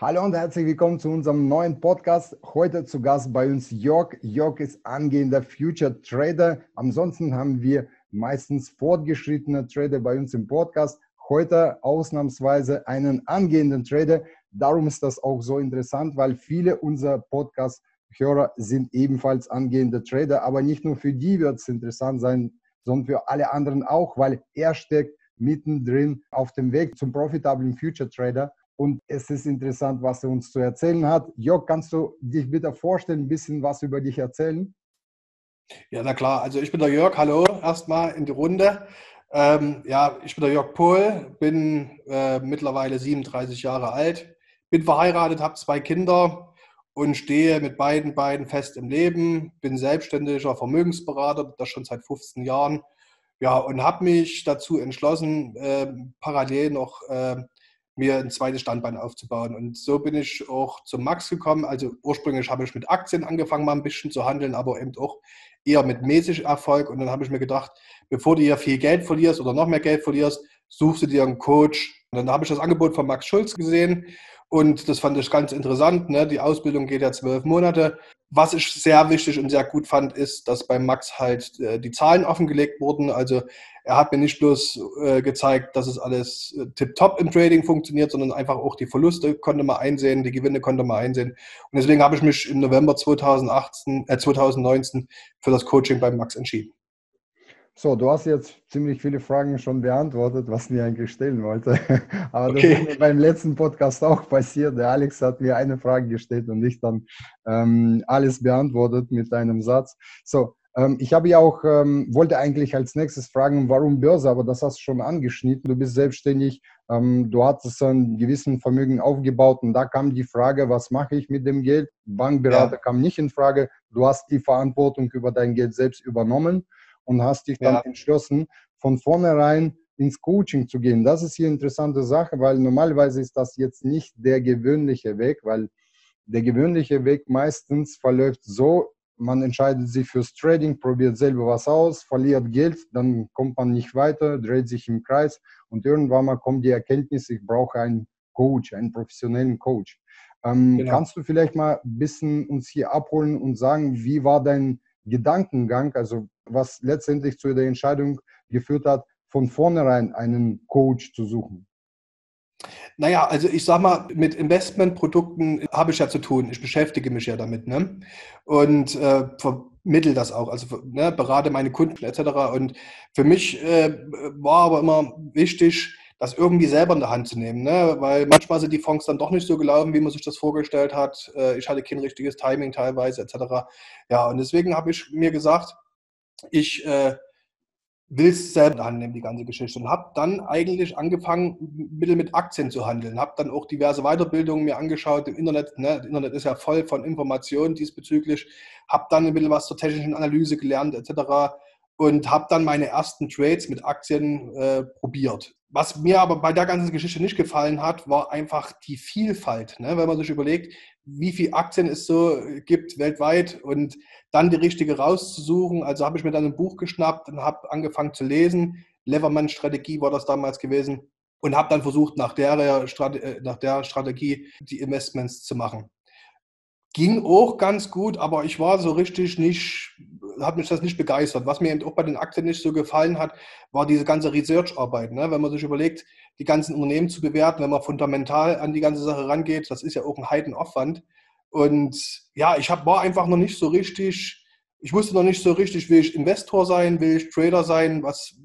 Hallo und herzlich willkommen zu unserem neuen Podcast. Heute zu Gast bei uns Jörg. Jörg ist angehender Future Trader. Ansonsten haben wir meistens fortgeschrittene Trader bei uns im Podcast. Heute ausnahmsweise einen angehenden Trader. Darum ist das auch so interessant, weil viele unserer Podcast-Hörer sind ebenfalls angehende Trader. Aber nicht nur für die wird es interessant sein, sondern für alle anderen auch, weil er steckt mittendrin auf dem Weg zum profitablen Future Trader und es ist interessant, was er uns zu erzählen hat. Jörg, kannst du dich bitte vorstellen, ein bisschen was über dich erzählen? Ja, na klar. Also ich bin der Jörg. Hallo, erstmal in die Runde. Ähm, ja, ich bin der Jörg Pohl, bin äh, mittlerweile 37 Jahre alt, bin verheiratet, habe zwei Kinder und stehe mit beiden beiden fest im Leben. Bin selbstständiger Vermögensberater, das schon seit 15 Jahren. Ja, und habe mich dazu entschlossen, äh, parallel noch äh, mir ein zweites Standbein aufzubauen. Und so bin ich auch zum Max gekommen. Also ursprünglich habe ich mit Aktien angefangen, mal ein bisschen zu handeln, aber eben auch eher mit mäßig Erfolg. Und dann habe ich mir gedacht, bevor du hier viel Geld verlierst oder noch mehr Geld verlierst, suchst du dir einen Coach. Und dann habe ich das Angebot von Max Schulz gesehen und das fand ich ganz interessant. Ne? Die Ausbildung geht ja zwölf Monate. Was ich sehr wichtig und sehr gut fand, ist, dass bei Max halt äh, die Zahlen offengelegt wurden. Also er hat mir nicht bloß äh, gezeigt, dass es alles äh, tipptopp im Trading funktioniert, sondern einfach auch die Verluste konnte man einsehen, die Gewinne konnte man einsehen. Und deswegen habe ich mich im November 2018, äh, 2019 für das Coaching bei Max entschieden. So, du hast jetzt ziemlich viele Fragen schon beantwortet, was mir eigentlich stellen wollte. Aber okay. das ist mir beim letzten Podcast auch passiert. Der Alex hat mir eine Frage gestellt und ich dann ähm, alles beantwortet mit einem Satz. So, ähm, ich habe ja auch, ähm, wollte eigentlich als nächstes fragen, warum Börse, aber das hast du schon angeschnitten. Du bist selbstständig, ähm, du hattest ein gewissen Vermögen aufgebaut und da kam die Frage, was mache ich mit dem Geld? Bankberater ja. kam nicht in Frage. Du hast die Verantwortung über dein Geld selbst übernommen und hast dich dann ja. entschlossen, von vornherein ins Coaching zu gehen. Das ist hier eine interessante Sache, weil normalerweise ist das jetzt nicht der gewöhnliche Weg, weil der gewöhnliche Weg meistens verläuft so, man entscheidet sich fürs Trading, probiert selber was aus, verliert Geld, dann kommt man nicht weiter, dreht sich im Kreis und irgendwann mal kommt die Erkenntnis, ich brauche einen Coach, einen professionellen Coach. Ähm, genau. Kannst du vielleicht mal ein bisschen uns hier abholen und sagen, wie war dein Gedankengang, also was letztendlich zu der Entscheidung geführt hat, von vornherein einen Coach zu suchen? Naja, also ich sag mal, mit Investmentprodukten habe ich ja zu tun. Ich beschäftige mich ja damit ne? und äh, vermittel das auch, also ne, berate meine Kunden etc. Und für mich äh, war aber immer wichtig, das irgendwie selber in der Hand zu nehmen, ne? weil manchmal sind die Fonds dann doch nicht so gelaufen, wie man sich das vorgestellt hat. Äh, ich hatte kein richtiges Timing teilweise etc. Ja, und deswegen habe ich mir gesagt, ich äh, will es selber in der Hand nehmen, die ganze Geschichte. Und habe dann eigentlich angefangen, mittel mit Aktien zu handeln. Habe dann auch diverse Weiterbildungen mir angeschaut im Internet. Ne? Das Internet ist ja voll von Informationen diesbezüglich. Habe dann ein bisschen was zur technischen Analyse gelernt etc und habe dann meine ersten Trades mit Aktien äh, probiert. Was mir aber bei der ganzen Geschichte nicht gefallen hat, war einfach die Vielfalt. Ne? Wenn man sich überlegt, wie viele Aktien es so gibt weltweit und dann die richtige rauszusuchen. Also habe ich mir dann ein Buch geschnappt und habe angefangen zu lesen. Leverman-Strategie war das damals gewesen und habe dann versucht, nach der, äh, nach der Strategie die Investments zu machen. Ging auch ganz gut, aber ich war so richtig nicht, hat mich das nicht begeistert. Was mir eben auch bei den Aktien nicht so gefallen hat, war diese ganze Research-Arbeit. Ne? Wenn man sich überlegt, die ganzen Unternehmen zu bewerten, wenn man fundamental an die ganze Sache rangeht, das ist ja auch ein Heidenaufwand. Und ja, ich hab, war einfach noch nicht so richtig, ich wusste noch nicht so richtig, will ich Investor sein, will ich Trader sein, was,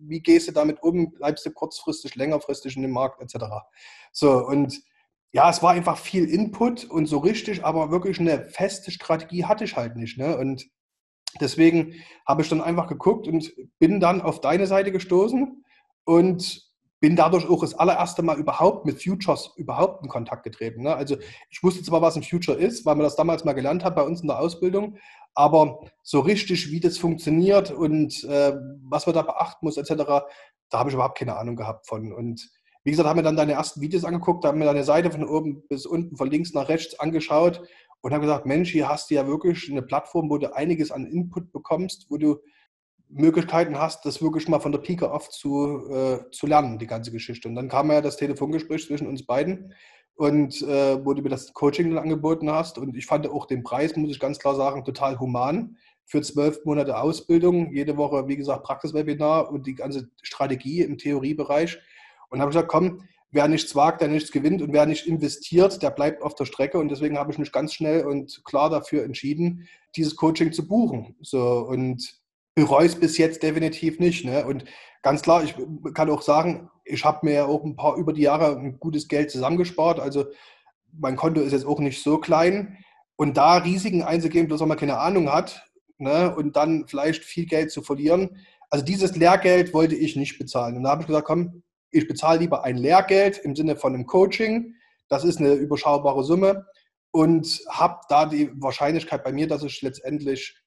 wie gehst du damit um, bleibst du kurzfristig, längerfristig in dem Markt etc. So, und ja, es war einfach viel Input und so richtig, aber wirklich eine feste Strategie hatte ich halt nicht. Ne? Und deswegen habe ich dann einfach geguckt und bin dann auf deine Seite gestoßen und bin dadurch auch das allererste Mal überhaupt mit Futures überhaupt in Kontakt getreten. Ne? Also ich wusste zwar, was ein Future ist, weil man das damals mal gelernt hat bei uns in der Ausbildung, aber so richtig, wie das funktioniert und äh, was man da beachten muss etc., da habe ich überhaupt keine Ahnung gehabt von. Und wie gesagt, haben wir dann deine ersten Videos angeguckt, haben mir deine Seite von oben bis unten, von links nach rechts angeschaut und haben gesagt, Mensch, hier hast du ja wirklich eine Plattform, wo du einiges an Input bekommst, wo du Möglichkeiten hast, das wirklich mal von der Pike auf zu, äh, zu lernen, die ganze Geschichte. Und dann kam ja das Telefongespräch zwischen uns beiden und äh, wo du mir das Coaching dann angeboten hast. Und ich fand auch den Preis, muss ich ganz klar sagen, total human für zwölf Monate Ausbildung, jede Woche, wie gesagt, Praxiswebinar und die ganze Strategie im Theoriebereich. Und habe gesagt, komm, wer nichts wagt, der nichts gewinnt und wer nicht investiert, der bleibt auf der Strecke. Und deswegen habe ich mich ganz schnell und klar dafür entschieden, dieses Coaching zu buchen. So und bereue es bis jetzt definitiv nicht. Ne? Und ganz klar, ich kann auch sagen, ich habe mir ja auch ein paar über die Jahre ein gutes Geld zusammengespart. Also mein Konto ist jetzt auch nicht so klein. Und da Risiken einzugehen, bloß weil man keine Ahnung hat, ne, und dann vielleicht viel Geld zu verlieren. Also dieses Lehrgeld wollte ich nicht bezahlen. Und da habe ich gesagt, komm, ich bezahle lieber ein Lehrgeld im Sinne von einem Coaching. Das ist eine überschaubare Summe und habe da die Wahrscheinlichkeit bei mir, dass ich letztendlich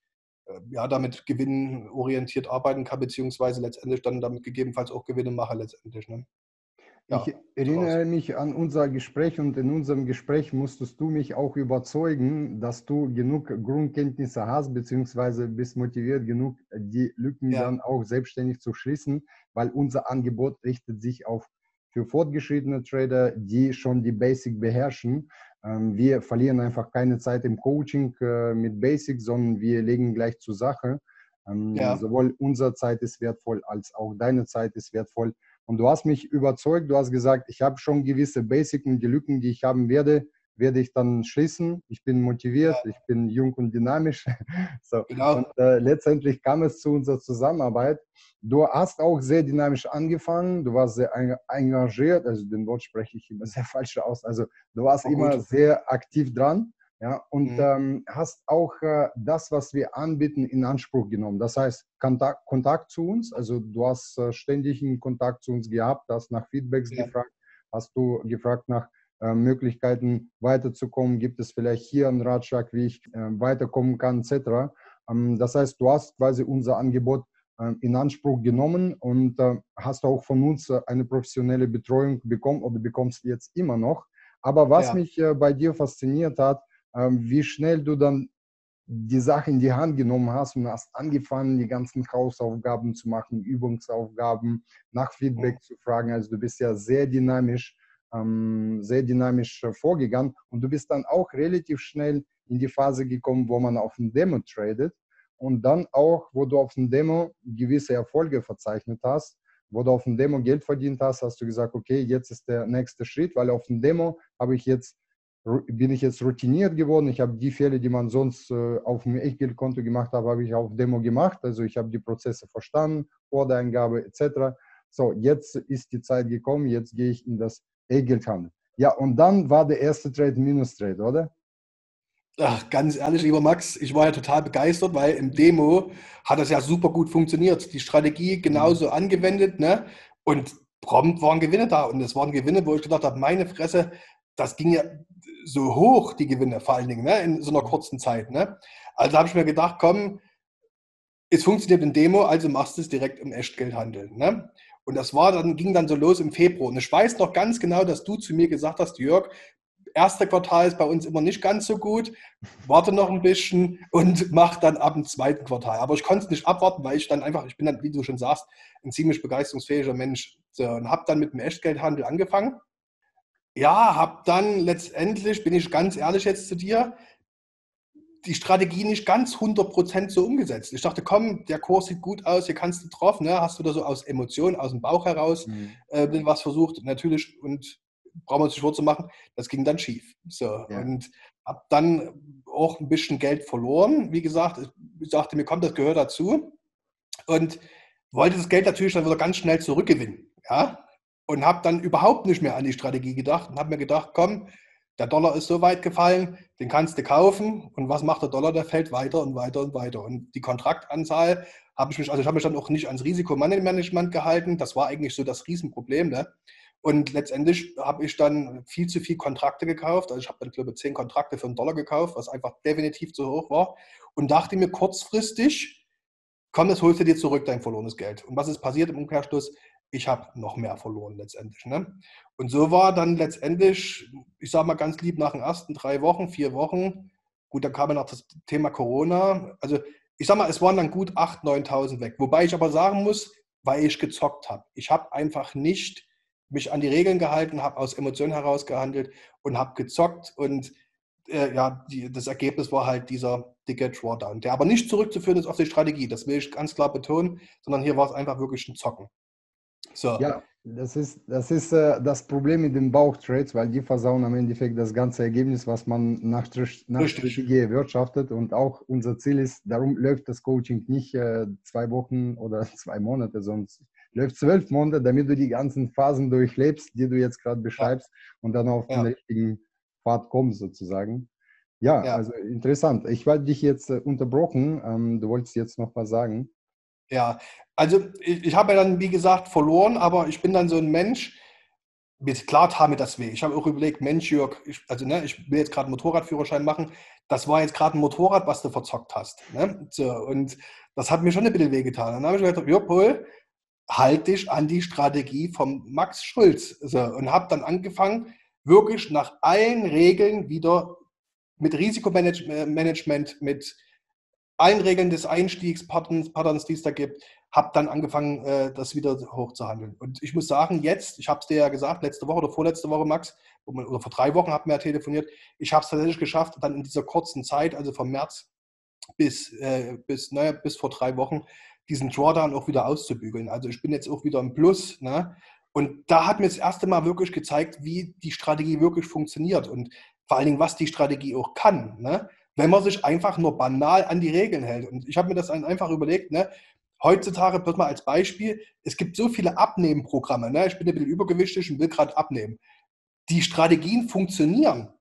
äh, ja, damit gewinnorientiert arbeiten kann, beziehungsweise letztendlich dann damit gegebenenfalls auch Gewinne mache letztendlich. Ne? Ja, ich erinnere mich an unser Gespräch und in unserem Gespräch musstest du mich auch überzeugen, dass du genug Grundkenntnisse hast, beziehungsweise bist motiviert genug, die Lücken ja. dann auch selbstständig zu schließen, weil unser Angebot richtet sich auf für fortgeschrittene Trader, die schon die Basic beherrschen. Ähm, wir verlieren einfach keine Zeit im Coaching äh, mit Basic, sondern wir legen gleich zur Sache. Ähm, ja. Sowohl unsere Zeit ist wertvoll, als auch deine Zeit ist wertvoll. Und du hast mich überzeugt, du hast gesagt, ich habe schon gewisse Basics und die Lücken, die ich haben werde, werde ich dann schließen. Ich bin motiviert, ja. ich bin jung und dynamisch. so. Genau. Und äh, letztendlich kam es zu unserer Zusammenarbeit. Du hast auch sehr dynamisch angefangen, du warst sehr engagiert, also den Wort spreche ich immer sehr falsch aus. Also du warst oh, immer sehr aktiv dran. Ja, und mhm. ähm, hast auch äh, das, was wir anbieten, in Anspruch genommen. Das heißt, Kontakt, Kontakt zu uns, also du hast äh, ständig einen Kontakt zu uns gehabt, hast nach Feedbacks ja. gefragt, hast du gefragt nach äh, Möglichkeiten weiterzukommen, gibt es vielleicht hier einen Ratschlag, wie ich äh, weiterkommen kann, etc. Ähm, das heißt, du hast quasi unser Angebot äh, in Anspruch genommen und äh, hast auch von uns eine professionelle Betreuung bekommen oder bekommst jetzt immer noch. Aber was ja. mich bei dir fasziniert hat, ähm, wie schnell du dann die Sache in die Hand genommen hast und hast angefangen, die ganzen Hausaufgaben zu machen, Übungsaufgaben, nach Feedback mhm. zu fragen. Also du bist ja sehr dynamisch, ähm, sehr dynamisch äh, vorgegangen und du bist dann auch relativ schnell in die Phase gekommen, wo man auf dem Demo tradet und dann auch, wo du auf dem Demo gewisse Erfolge verzeichnet hast, wo du auf dem Demo Geld verdient hast, hast du gesagt, okay, jetzt ist der nächste Schritt, weil auf dem Demo habe ich jetzt bin ich jetzt routiniert geworden. Ich habe die Fälle, die man sonst äh, auf dem Echtgeldkonto gemacht hat, habe ich auf Demo gemacht. Also ich habe die Prozesse verstanden, Ordereingabe etc. So, jetzt ist die Zeit gekommen, jetzt gehe ich in das Echtgeldhandel. Ja, und dann war der erste Trade Minus Trade, oder? Ach, ganz ehrlich, lieber Max, ich war ja total begeistert, weil im Demo hat das ja super gut funktioniert. Die Strategie genauso mhm. angewendet, ne? Und prompt waren Gewinne da. Und es waren Gewinne, wo ich gedacht habe, meine Fresse, das ging ja so hoch, die Gewinne vor allen Dingen, ne, in so einer kurzen Zeit. Ne? Also habe ich mir gedacht, komm, es funktioniert in Demo, also machst du es direkt im Echtgeldhandel. Ne? Und das war dann, ging dann so los im Februar. Und ich weiß noch ganz genau, dass du zu mir gesagt hast, Jörg, erste Quartal ist bei uns immer nicht ganz so gut, warte noch ein bisschen und mach dann ab dem zweiten Quartal. Aber ich konnte es nicht abwarten, weil ich dann einfach, ich bin dann, wie du schon sagst, ein ziemlich begeisterungsfähiger Mensch. So, und habe dann mit dem Echtgeldhandel angefangen ja, habe dann letztendlich, bin ich ganz ehrlich jetzt zu dir, die Strategie nicht ganz 100% so umgesetzt. Ich dachte, komm, der Kurs sieht gut aus, hier kannst du drauf, ne? hast du da so aus Emotionen, aus dem Bauch heraus mhm. äh, was versucht, natürlich, und brauchen wir uns nicht vorzumachen, das ging dann schief. So, ja. Und habe dann auch ein bisschen Geld verloren. Wie gesagt, ich sagte, mir kommt das gehört dazu. Und wollte das Geld natürlich dann wieder ganz schnell zurückgewinnen. Ja, und habe dann überhaupt nicht mehr an die Strategie gedacht und habe mir gedacht, komm, der Dollar ist so weit gefallen, den kannst du kaufen und was macht der Dollar? Der fällt weiter und weiter und weiter. Und die Kontraktanzahl habe ich mich, also ich habe mich dann auch nicht ans Risikomanagement gehalten. Das war eigentlich so das Riesenproblem. Ne? Und letztendlich habe ich dann viel zu viel Kontrakte gekauft. Also ich habe dann, glaube ich, zehn Kontrakte für einen Dollar gekauft, was einfach definitiv zu hoch war. Und dachte mir kurzfristig, komm, das holst du dir zurück, dein verlorenes Geld. Und was ist passiert im Umkehrschluss? Ich habe noch mehr verloren letztendlich. Ne? Und so war dann letztendlich, ich sage mal ganz lieb, nach den ersten drei Wochen, vier Wochen, gut, dann kam dann auch das Thema Corona. Also ich sage mal, es waren dann gut 8.000, 9.000 weg. Wobei ich aber sagen muss, weil ich gezockt habe. Ich habe einfach nicht mich an die Regeln gehalten, habe aus Emotionen heraus gehandelt und habe gezockt und äh, ja, die, das Ergebnis war halt dieser dicke Drawdown, der aber nicht zurückzuführen ist auf die Strategie, das will ich ganz klar betonen, sondern hier war es einfach wirklich ein Zocken. So. Ja, das ist, das, ist äh, das Problem mit den Bauchtrades, weil die versauen am Endeffekt das ganze Ergebnis, was man nach, nach Strategie erwirtschaftet. Und auch unser Ziel ist, darum läuft das Coaching nicht äh, zwei Wochen oder zwei Monate, sonst läuft zwölf Monate, damit du die ganzen Phasen durchlebst, die du jetzt gerade beschreibst ja. und dann auf ja. den richtigen Pfad kommst sozusagen. Ja, ja, also interessant. Ich war dich jetzt äh, unterbrochen. Ähm, du wolltest jetzt noch was sagen. Ja, also ich, ich habe ja dann, wie gesagt, verloren, aber ich bin dann so ein Mensch, mit, klar tat mir das weh. Ich habe auch überlegt, Mensch, Jörg, ich, also ne, ich will jetzt gerade einen Motorradführerschein machen. Das war jetzt gerade ein Motorrad, was du verzockt hast. Ne? So, und das hat mir schon ein bisschen wehgetan. Dann habe ich gesagt, Jörg, Paul, halt dich an die Strategie von Max Schulz. So, und habe dann angefangen, wirklich nach allen Regeln wieder mit Risikomanagement, mit allen Regeln des Einstiegs, Patterns, Patterns die es da gibt, habe dann angefangen, äh, das wieder hochzuhandeln. Und ich muss sagen, jetzt, ich habe es dir ja gesagt, letzte Woche oder vorletzte Woche, Max, oder vor drei Wochen haben wir ja telefoniert, ich habe es tatsächlich geschafft, dann in dieser kurzen Zeit, also vom März bis, äh, bis, naja, bis vor drei Wochen, diesen Drawdown auch wieder auszubügeln. Also ich bin jetzt auch wieder im Plus. Ne? Und da hat mir das erste Mal wirklich gezeigt, wie die Strategie wirklich funktioniert und vor allen Dingen, was die Strategie auch kann. Ne? wenn man sich einfach nur banal an die Regeln hält. Und ich habe mir das einfach überlegt, ne? Heutzutage wird mal als Beispiel, es gibt so viele Abnehmprogramme. Ne? Ich bin ein bisschen übergewichtig und will gerade abnehmen. Die Strategien funktionieren,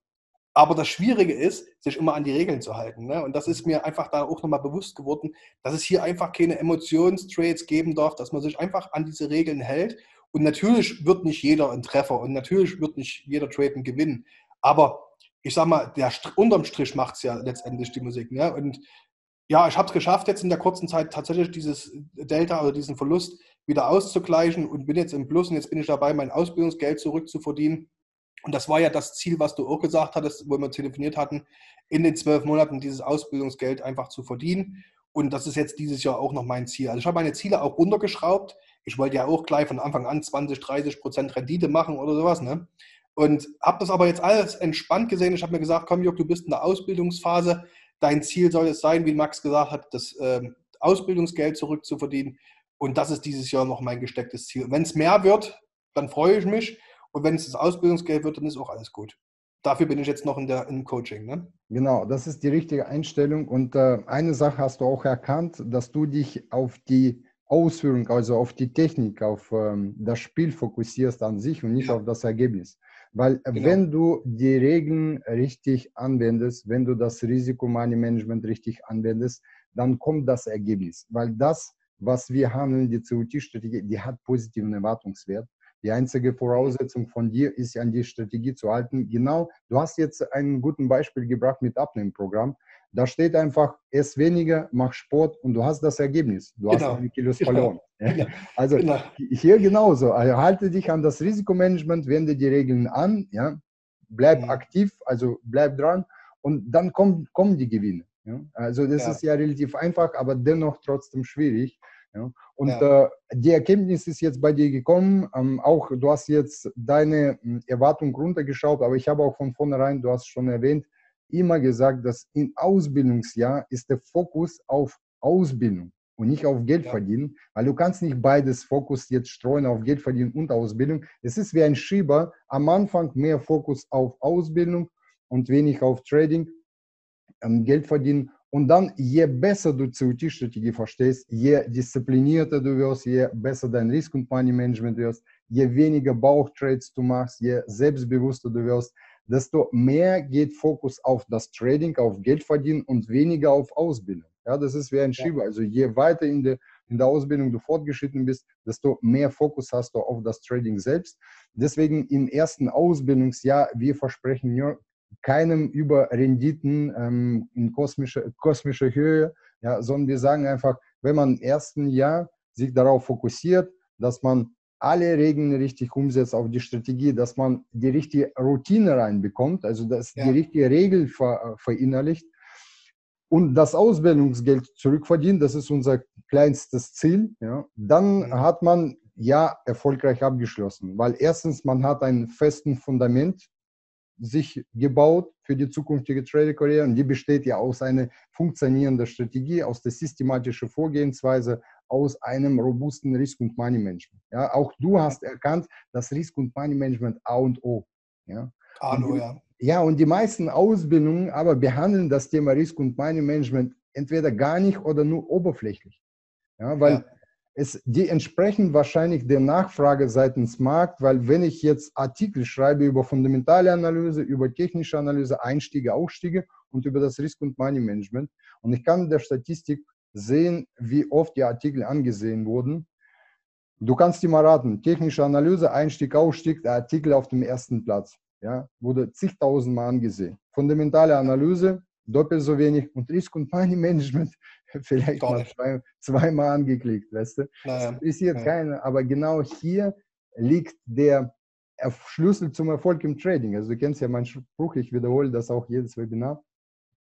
aber das Schwierige ist, sich immer an die Regeln zu halten. Ne? Und das ist mir einfach da auch nochmal bewusst geworden, dass es hier einfach keine Emotionstrades geben darf, dass man sich einfach an diese Regeln hält. Und natürlich wird nicht jeder ein Treffer und natürlich wird nicht jeder Traden gewinnen. Aber ich sag mal, der unterm Strich macht es ja letztendlich die Musik. Ne? Und ja, ich habe es geschafft, jetzt in der kurzen Zeit tatsächlich dieses Delta oder diesen Verlust wieder auszugleichen und bin jetzt im Plus und jetzt bin ich dabei, mein Ausbildungsgeld zurückzuverdienen. Und das war ja das Ziel, was du auch gesagt hattest, wo wir telefoniert hatten, in den zwölf Monaten dieses Ausbildungsgeld einfach zu verdienen. Und das ist jetzt dieses Jahr auch noch mein Ziel. Also ich habe meine Ziele auch runtergeschraubt. Ich wollte ja auch gleich von Anfang an 20, 30 Prozent Rendite machen oder sowas. Ne? Und habe das aber jetzt alles entspannt gesehen. Ich habe mir gesagt, komm Jörg, du bist in der Ausbildungsphase. Dein Ziel soll es sein, wie Max gesagt hat, das äh, Ausbildungsgeld zurückzuverdienen. Und das ist dieses Jahr noch mein gestecktes Ziel. Wenn es mehr wird, dann freue ich mich. Und wenn es das Ausbildungsgeld wird, dann ist auch alles gut. Dafür bin ich jetzt noch in der, im Coaching. Ne? Genau, das ist die richtige Einstellung. Und äh, eine Sache hast du auch erkannt, dass du dich auf die Ausführung, also auf die Technik, auf ähm, das Spiel fokussierst an sich und nicht ja. auf das Ergebnis. Weil genau. wenn du die Regeln richtig anwendest, wenn du das Risikomoney-Management richtig anwendest, dann kommt das Ergebnis. Weil das, was wir handeln, die COT-Strategie, die hat positiven Erwartungswert. Die einzige Voraussetzung von dir ist, an die Strategie zu halten. Genau, du hast jetzt ein gutes Beispiel gebracht mit Abnehmprogramm. Da steht einfach, ess weniger, mach Sport und du hast das Ergebnis. Du genau. hast eine Kilos genau. verloren. Genau. Also genau. hier genauso. Also halte dich an das Risikomanagement, wende die Regeln an, ja, bleib mhm. aktiv, also bleib dran und dann kommen, kommen die Gewinne. Ja. Also das ja. ist ja relativ einfach, aber dennoch trotzdem schwierig. Ja. Und ja. äh, die Erkenntnis ist jetzt bei dir gekommen. Ähm, auch du hast jetzt deine hm, Erwartung runtergeschaut, aber ich habe auch von vornherein, du hast schon erwähnt, immer gesagt, dass im Ausbildungsjahr ist der Fokus auf Ausbildung und nicht auf Geld ja. verdienen, weil du kannst nicht beides Fokus jetzt streuen auf Geld verdienen und Ausbildung. Es ist wie ein Schieber, am Anfang mehr Fokus auf Ausbildung und wenig auf Trading, ähm, Geld verdienen. Und dann, je besser du COT-Strategie verstehst, je disziplinierter du wirst, je besser dein Risk- und Money-Management wirst, je weniger Bauchtrades du machst, je selbstbewusster du wirst, desto mehr geht Fokus auf das Trading, auf Geld verdienen und weniger auf Ausbildung. Ja, das ist wie ein Schieber. Also je weiter in der, in der Ausbildung du fortgeschritten bist, desto mehr Fokus hast du auf das Trading selbst. Deswegen im ersten Ausbildungsjahr, wir versprechen nur keinem über Renditen ähm, in kosmischer, kosmischer Höhe, ja, sondern wir sagen einfach, wenn man im ersten Jahr sich darauf fokussiert, dass man alle Regeln richtig umsetzt auf die Strategie, dass man die richtige Routine reinbekommt, also dass ja. die richtige Regel ver, verinnerlicht und das Ausbildungsgeld zurückverdient, das ist unser kleinstes Ziel, ja, dann mhm. hat man ja erfolgreich abgeschlossen, weil erstens man hat einen festen Fundament sich gebaut für die zukünftige Trader-Karriere und die besteht ja aus einer funktionierenden Strategie, aus der systematischen Vorgehensweise, aus einem robusten Risk- und Money-Management. Ja, auch du hast erkannt, dass Risk- und Money-Management A und O. Ja. A und O, ja. Ja, und die meisten Ausbildungen aber behandeln das Thema Risk- und Money-Management entweder gar nicht oder nur oberflächlich. Ja, weil ja es, die entsprechen wahrscheinlich der Nachfrage seitens Markt, weil wenn ich jetzt Artikel schreibe über fundamentale Analyse, über technische Analyse, Einstiege, Ausstiege und über das Risk- und Money Management und ich kann der Statistik sehen, wie oft die Artikel angesehen wurden. Du kannst dir mal raten, technische Analyse, Einstieg, Ausstieg, der Artikel auf dem ersten Platz. Ja, wurde zigtausendmal angesehen. Fundamentale Analyse, doppelt so wenig und Risk- und Money Management vielleicht mal zwei, zweimal angeklickt, weißt du? Naja. Das interessiert naja. keiner, aber genau hier liegt der Schlüssel zum Erfolg im Trading. Also du kennst ja meinen Spruch, ich wiederhole das auch jedes Webinar.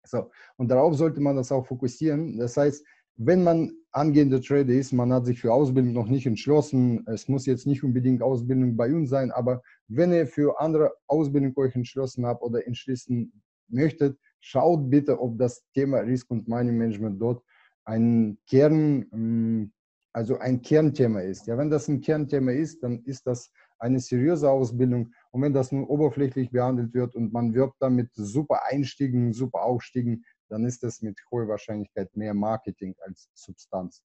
So, und darauf sollte man das auch fokussieren. Das heißt, wenn man angehender Trader ist, man hat sich für Ausbildung noch nicht entschlossen, es muss jetzt nicht unbedingt Ausbildung bei uns sein, aber wenn ihr für andere Ausbildung euch entschlossen habt oder entschließen möchtet, schaut bitte, ob das Thema Risk- und Money Management dort ein Kern, ähm, also ein Kernthema ist. Ja, wenn das ein Kernthema ist, dann ist das eine seriöse Ausbildung. Und wenn das nur oberflächlich behandelt wird und man wirbt damit super Einstiegen, super Aufstiegen, dann ist das mit hoher Wahrscheinlichkeit mehr Marketing als Substanz.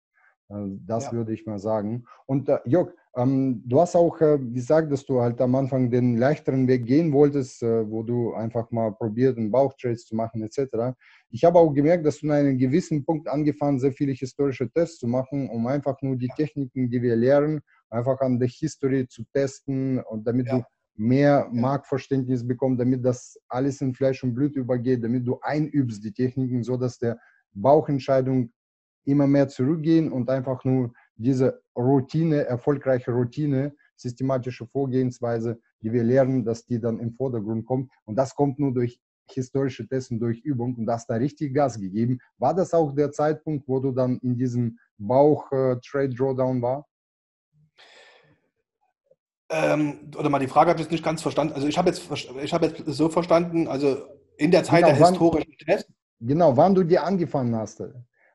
Äh, das ja. würde ich mal sagen. Und äh, Jörg, ähm, du hast auch äh, gesagt, dass du halt am Anfang den leichteren Weg gehen wolltest, äh, wo du einfach mal probiert, einen Bauchtrades zu machen etc. Ich habe auch gemerkt, dass du in einem gewissen Punkt angefangen, sehr viele historische Tests zu machen, um einfach nur die Techniken, die wir lernen, einfach an der History zu testen und damit ja. du mehr Marktverständnis bekommst, damit das alles in Fleisch und Blut übergeht, damit du einübst die Techniken, so dass der Bauchentscheidung immer mehr zurückgehen und einfach nur diese Routine, erfolgreiche Routine, systematische Vorgehensweise, die wir lernen, dass die dann im Vordergrund kommt. Und das kommt nur durch historische Tests und durch Übung und das da richtig Gas gegeben. War das auch der Zeitpunkt, wo du dann in diesem Bauch-Trade-Drawdown äh, war? Ähm, oder mal die Frage habe ich jetzt nicht ganz verstanden. Also ich habe jetzt, ich habe jetzt so verstanden, also in der Zeit genau, der historischen Tests. Genau, wann du dir angefangen hast.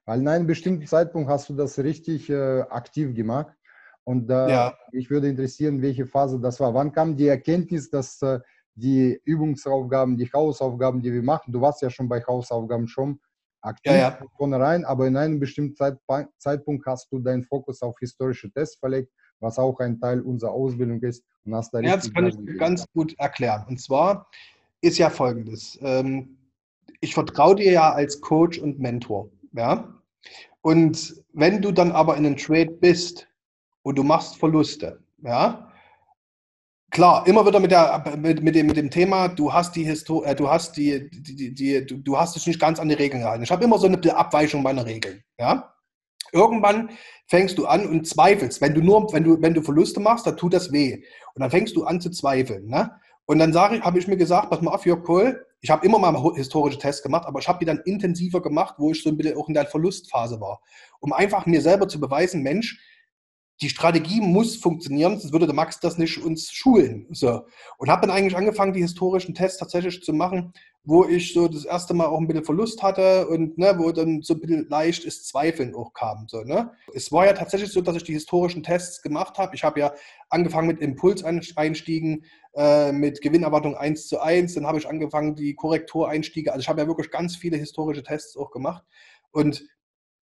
Weil in einem bestimmten Zeitpunkt hast du das richtig äh, aktiv gemacht. Und äh, ja. ich würde interessieren, welche Phase das war. Wann kam die Erkenntnis, dass äh, die Übungsaufgaben, die Hausaufgaben, die wir machen, du warst ja schon bei Hausaufgaben schon aktiv ja, ja. von vornherein, aber in einem bestimmten Zeit, Zeitpunkt hast du deinen Fokus auf historische Tests verlegt, was auch ein Teil unserer Ausbildung ist. Und hast da ja, das kann ich ganz gut erklären. Und zwar ist ja folgendes. Ähm, ich vertraue dir ja als Coach und Mentor. Ja? Und wenn du dann aber in einem Trade bist und du machst Verluste, ja, klar, immer wieder mit, der, mit, mit, dem, mit dem Thema, du hast die Histo äh, du hast die, die, die, die, du, du hast dich nicht ganz an die Regeln gehalten. Ich habe immer so eine Abweichung meiner Regeln, ja. Irgendwann fängst du an und zweifelst. Wenn du nur, wenn du, wenn du Verluste machst, dann tut das weh. Und dann fängst du an zu zweifeln. Ne? Und dann ich, habe ich mir gesagt, pass mal auf, Jörg Kohl, ich habe immer mal historische Tests gemacht, aber ich habe die dann intensiver gemacht, wo ich so ein bisschen auch in der Verlustphase war. Um einfach mir selber zu beweisen, Mensch, die Strategie muss funktionieren, sonst würde der Max das nicht uns schulen. So. Und habe dann eigentlich angefangen, die historischen Tests tatsächlich zu machen, wo ich so das erste Mal auch ein bisschen Verlust hatte und ne, wo dann so ein bisschen leichtes Zweifeln auch kam. So, ne? Es war ja tatsächlich so, dass ich die historischen Tests gemacht habe. Ich habe ja angefangen mit Impulseinstiegen, äh, mit Gewinnerwartung 1 zu 1, dann habe ich angefangen die Korrektureinstiege. Also ich habe ja wirklich ganz viele historische Tests auch gemacht. Und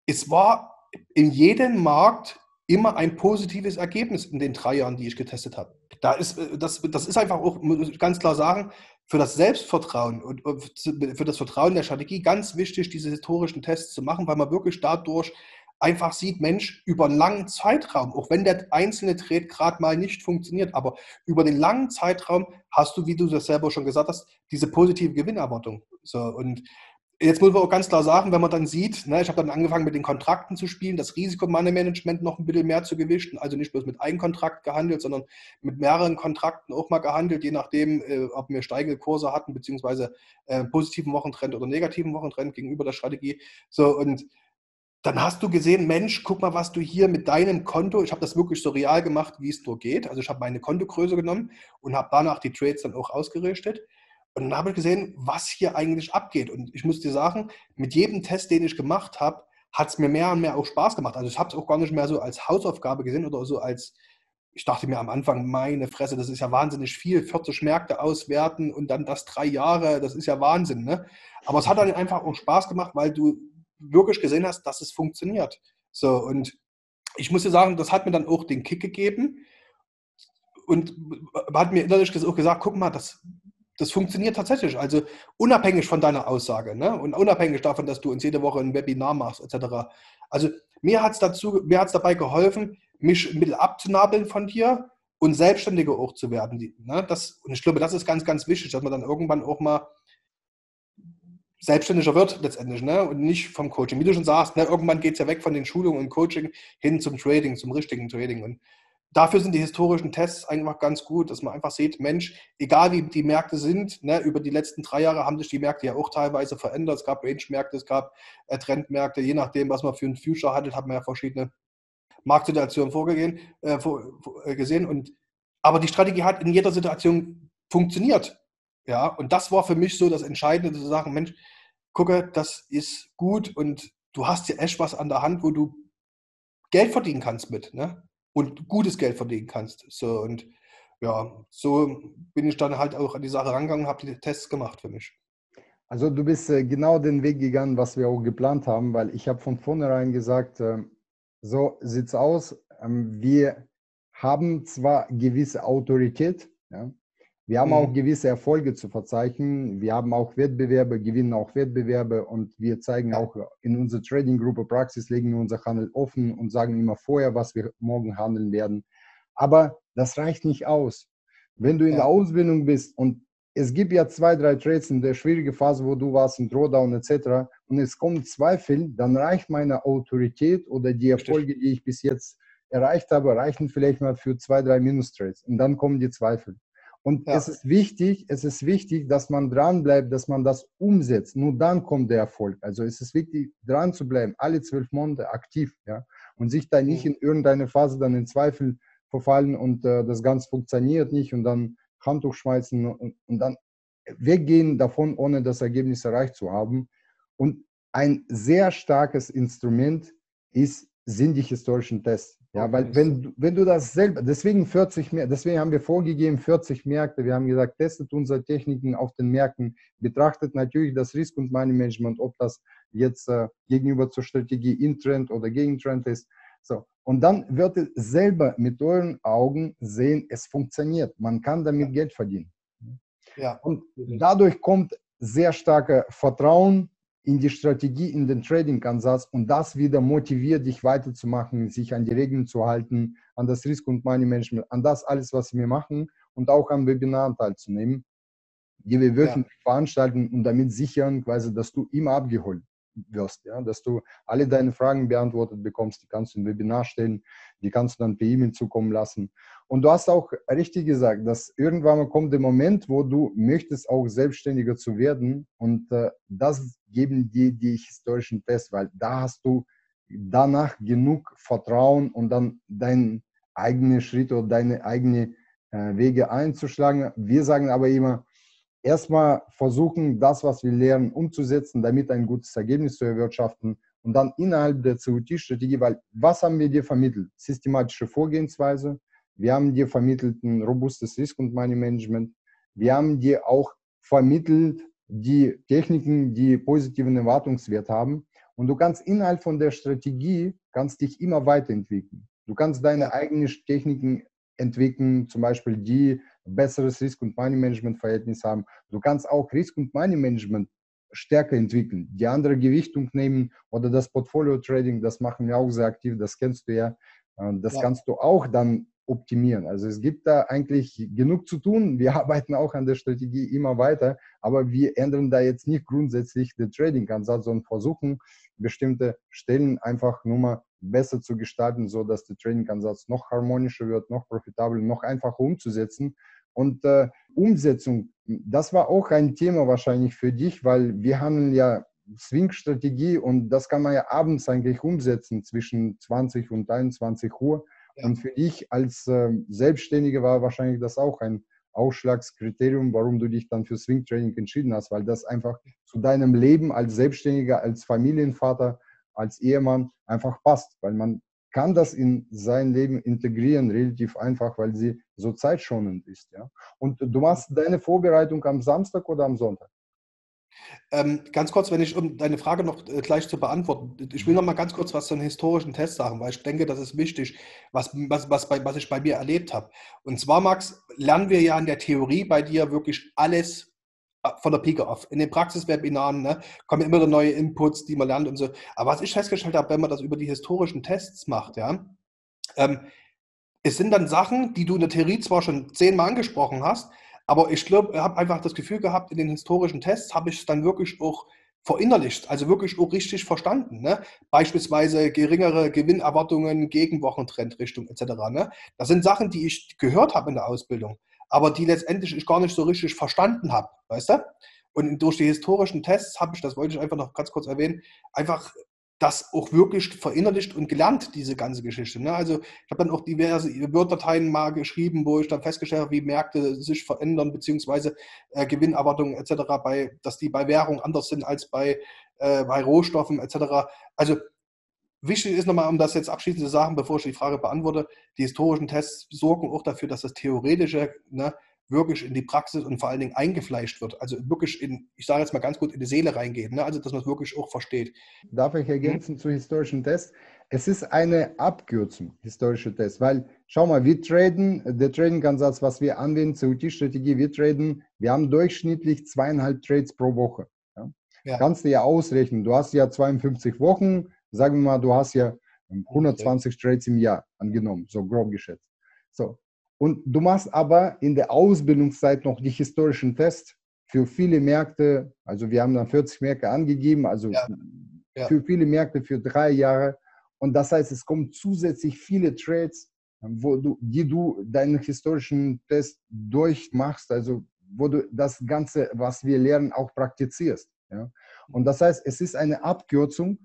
es war in jedem Markt immer ein positives Ergebnis in den drei Jahren, die ich getestet habe. Da ist, äh, das, das ist einfach auch, muss ich ganz klar sagen, für das Selbstvertrauen und für das Vertrauen der Strategie ganz wichtig, diese historischen Tests zu machen, weil man wirklich dadurch einfach sieht, Mensch, über einen langen Zeitraum, auch wenn der einzelne Trade gerade mal nicht funktioniert, aber über den langen Zeitraum hast du, wie du das selber schon gesagt hast, diese positive Gewinnerwartung. So, und Jetzt muss man auch ganz klar sagen, wenn man dann sieht, ne, ich habe dann angefangen mit den Kontrakten zu spielen, das Risikomanagement noch ein bisschen mehr zu gewichten, also nicht bloß mit einem Kontrakt gehandelt, sondern mit mehreren Kontrakten auch mal gehandelt, je nachdem, äh, ob wir steigende Kurse hatten, beziehungsweise äh, positiven Wochentrend oder negativen Wochentrend gegenüber der Strategie. So und dann hast du gesehen, Mensch, guck mal, was du hier mit deinem Konto, ich habe das wirklich so real gemacht, wie es nur geht. Also ich habe meine Kontogröße genommen und habe danach die Trades dann auch ausgerichtet. Und dann habe ich gesehen, was hier eigentlich abgeht. Und ich muss dir sagen, mit jedem Test, den ich gemacht habe, hat es mir mehr und mehr auch Spaß gemacht. Also ich habe es auch gar nicht mehr so als Hausaufgabe gesehen oder so als, ich dachte mir am Anfang, meine Fresse, das ist ja wahnsinnig viel, 40 Märkte auswerten und dann das drei Jahre, das ist ja Wahnsinn. Ne? Aber es hat dann einfach auch Spaß gemacht, weil du wirklich gesehen hast, dass es funktioniert. So, und ich muss dir sagen, das hat mir dann auch den Kick gegeben und hat mir innerlich auch gesagt, guck mal, das, das funktioniert tatsächlich. Also unabhängig von deiner Aussage ne? und unabhängig davon, dass du uns jede Woche ein Webinar machst, etc. Also mir hat es dabei geholfen, mich ein bisschen abzunabeln von dir und selbstständiger auch zu werden. Ne? Das, und ich glaube, das ist ganz, ganz wichtig, dass man dann irgendwann auch mal selbstständiger wird letztendlich ne? und nicht vom Coaching. Wie du schon sagst, ne? irgendwann geht es ja weg von den Schulungen und Coaching hin zum Trading, zum richtigen Trading. Und dafür sind die historischen Tests einfach ganz gut, dass man einfach sieht, Mensch, egal wie die Märkte sind, ne, über die letzten drei Jahre haben sich die Märkte ja auch teilweise verändert. Es gab Range-Märkte, es gab äh, Trendmärkte, je nachdem, was man für ein Future handelt, hat man ja verschiedene Marktsituationen vorgegeben, äh, vor, äh, gesehen. Und, aber die Strategie hat in jeder Situation funktioniert. Ja, und das war für mich so das Entscheidende, zu sagen, Mensch, gucke, das ist gut und du hast hier echt was an der Hand, wo du Geld verdienen kannst mit, ne? Und gutes Geld verdienen kannst. So, und ja, so bin ich dann halt auch an die Sache rangegangen und habe die Tests gemacht für mich. Also du bist äh, genau den Weg gegangen, was wir auch geplant haben, weil ich habe von vornherein gesagt, äh, so sieht's aus. Ähm, wir haben zwar gewisse Autorität, ja, wir haben mhm. auch gewisse Erfolge zu verzeichnen. Wir haben auch Wettbewerbe, gewinnen auch Wettbewerbe und wir zeigen auch in unserer Trading-Gruppe Praxis, legen wir unser Handel offen und sagen immer vorher, was wir morgen handeln werden. Aber das reicht nicht aus. Wenn du in ja. der Ausbildung bist und es gibt ja zwei, drei Trades in der schwierigen Phase, wo du warst, im Drawdown etc. und es kommen Zweifel, dann reicht meine Autorität oder die Erfolge, die ich bis jetzt erreicht habe, reichen vielleicht mal für zwei, drei Minus-Trades. Und dann kommen die Zweifel. Und ja. es ist wichtig, es ist wichtig, dass man dran bleibt, dass man das umsetzt. Nur dann kommt der Erfolg. Also es ist wichtig, dran zu bleiben, alle zwölf Monate aktiv, ja, und sich da nicht mhm. in irgendeine Phase dann in Zweifel verfallen und äh, das Ganze funktioniert nicht und dann Handtuch schmeißen und, und dann weggehen davon, ohne das Ergebnis erreicht zu haben. Und ein sehr starkes Instrument ist, sind die historischen Tests. Ja, weil wenn, wenn du das selber, deswegen 40 mehr, deswegen haben wir vorgegeben 40 Märkte. Wir haben gesagt, testet unsere Techniken auf den Märkten, betrachtet natürlich das Risk- und Money Management, ob das jetzt äh, gegenüber zur Strategie in Trend oder gegen Trend ist. So. Und dann wird es selber mit euren Augen sehen, es funktioniert. Man kann damit Geld verdienen. Ja. Und dadurch kommt sehr starke Vertrauen in die Strategie, in den Trading-Ansatz und das wieder motiviert, dich weiterzumachen, sich an die Regeln zu halten, an das Risk- und Money-Management, an das alles, was wir machen und auch am Webinar teilzunehmen, die wir wöchentlich ja. veranstalten und damit sichern, quasi, dass du immer abgeholt wirst, ja, dass du alle deine Fragen beantwortet bekommst, die kannst du im Webinar stellen, die kannst du dann per E-Mail zukommen lassen. Und du hast auch richtig gesagt, dass irgendwann mal kommt der Moment, wo du möchtest auch selbstständiger zu werden und äh, das geben dir die historischen Tests, weil da hast du danach genug Vertrauen und dann deinen eigenen Schritt oder deine eigenen äh, Wege einzuschlagen. Wir sagen aber immer, erstmal versuchen, das, was wir lernen, umzusetzen, damit ein gutes Ergebnis zu erwirtschaften und dann innerhalb der CUT-Strategie, weil was haben wir dir vermittelt? Systematische Vorgehensweise, wir haben dir vermittelt ein robustes Risk- und Money-Management, wir haben dir auch vermittelt die Techniken, die positiven Erwartungswert haben und du kannst innerhalb von der Strategie, kannst dich immer weiterentwickeln. Du kannst deine eigenen Techniken entwickeln, zum Beispiel die besseres Risk- und Money-Management-Verhältnis haben. Du kannst auch Risk- und Money-Management stärker entwickeln, die andere Gewichtung nehmen oder das Portfolio-Trading, das machen wir auch sehr aktiv, das kennst du ja. Das ja. kannst du auch dann optimieren. Also es gibt da eigentlich genug zu tun. Wir arbeiten auch an der Strategie immer weiter, aber wir ändern da jetzt nicht grundsätzlich den Trading-Ansatz, sondern versuchen bestimmte Stellen einfach nur mal besser zu gestalten, so dass der Trading-Ansatz noch harmonischer wird, noch profitabler, noch einfacher umzusetzen. Und äh, Umsetzung, das war auch ein Thema wahrscheinlich für dich, weil wir handeln ja Swing-Strategie und das kann man ja abends eigentlich umsetzen zwischen 20 und 21 Uhr. Ja. Und für dich als äh, Selbstständige war wahrscheinlich das auch ein Ausschlagskriterium, warum du dich dann für Swing Training entschieden hast, weil das einfach zu deinem Leben als Selbstständiger, als Familienvater, als Ehemann einfach passt, weil man kann das in sein Leben integrieren, relativ einfach, weil sie so zeitschonend ist. Ja? Und du machst deine Vorbereitung am Samstag oder am Sonntag? Ähm, ganz kurz, wenn ich, um deine Frage noch äh, gleich zu beantworten, ich will noch mal ganz kurz was zu einem historischen Test sagen, weil ich denke, das ist wichtig, was, was, was, bei, was ich bei mir erlebt habe. Und zwar, Max, lernen wir ja in der Theorie bei dir wirklich alles von der Pike auf. In den Praxiswebinaren ne, kommen immer neue Inputs, die man lernt und so. Aber was ich festgestellt habe, wenn man das über die historischen Tests macht, ja, ähm, es sind dann Sachen, die du in der Theorie zwar schon zehnmal angesprochen hast, aber ich glaube, habe einfach das Gefühl gehabt, in den historischen Tests habe ich es dann wirklich auch verinnerlicht, also wirklich auch richtig verstanden. Ne? Beispielsweise geringere Gewinnerwartungen gegen Wochentrendrichtung etc. Ne? Das sind Sachen, die ich gehört habe in der Ausbildung, aber die letztendlich ich gar nicht so richtig verstanden habe, weißt du? Und durch die historischen Tests habe ich, das wollte ich einfach noch ganz kurz erwähnen, einfach das auch wirklich verinnerlicht und gelernt, diese ganze Geschichte. Ne? Also ich habe dann auch diverse Word-Dateien mal geschrieben, wo ich dann festgestellt habe, wie Märkte sich verändern, beziehungsweise äh, Gewinnerwartungen etc., bei, dass die bei Währung anders sind als bei, äh, bei Rohstoffen etc. Also wichtig ist nochmal, um das jetzt abschließend zu sagen, bevor ich die Frage beantworte, die historischen Tests sorgen auch dafür, dass das Theoretische ne, wirklich in die Praxis und vor allen Dingen eingefleischt wird. Also wirklich in, ich sage jetzt mal ganz gut, in die Seele reingeht. Ne? Also dass man es wirklich auch versteht. Darf ich ergänzen mhm. zu historischen Tests? Es ist eine Abkürzung, historische Tests, weil schau mal, wir traden, der Trading-Ansatz, was wir anwenden, CUT-Strategie, wir traden, wir haben durchschnittlich zweieinhalb Trades pro Woche. Ja? Ja. Kannst du ja ausrechnen, du hast ja 52 Wochen, sagen wir mal, du hast ja 120 Trades im Jahr angenommen, so grob geschätzt. So, und du machst aber in der Ausbildungszeit noch die historischen Tests für viele Märkte. Also wir haben dann 40 Märkte angegeben, also ja. Ja. für viele Märkte für drei Jahre. Und das heißt, es kommen zusätzlich viele Trades, wo du, die du deinen historischen Test durchmachst, also wo du das Ganze, was wir lernen, auch praktizierst. Ja? Und das heißt, es ist eine Abkürzung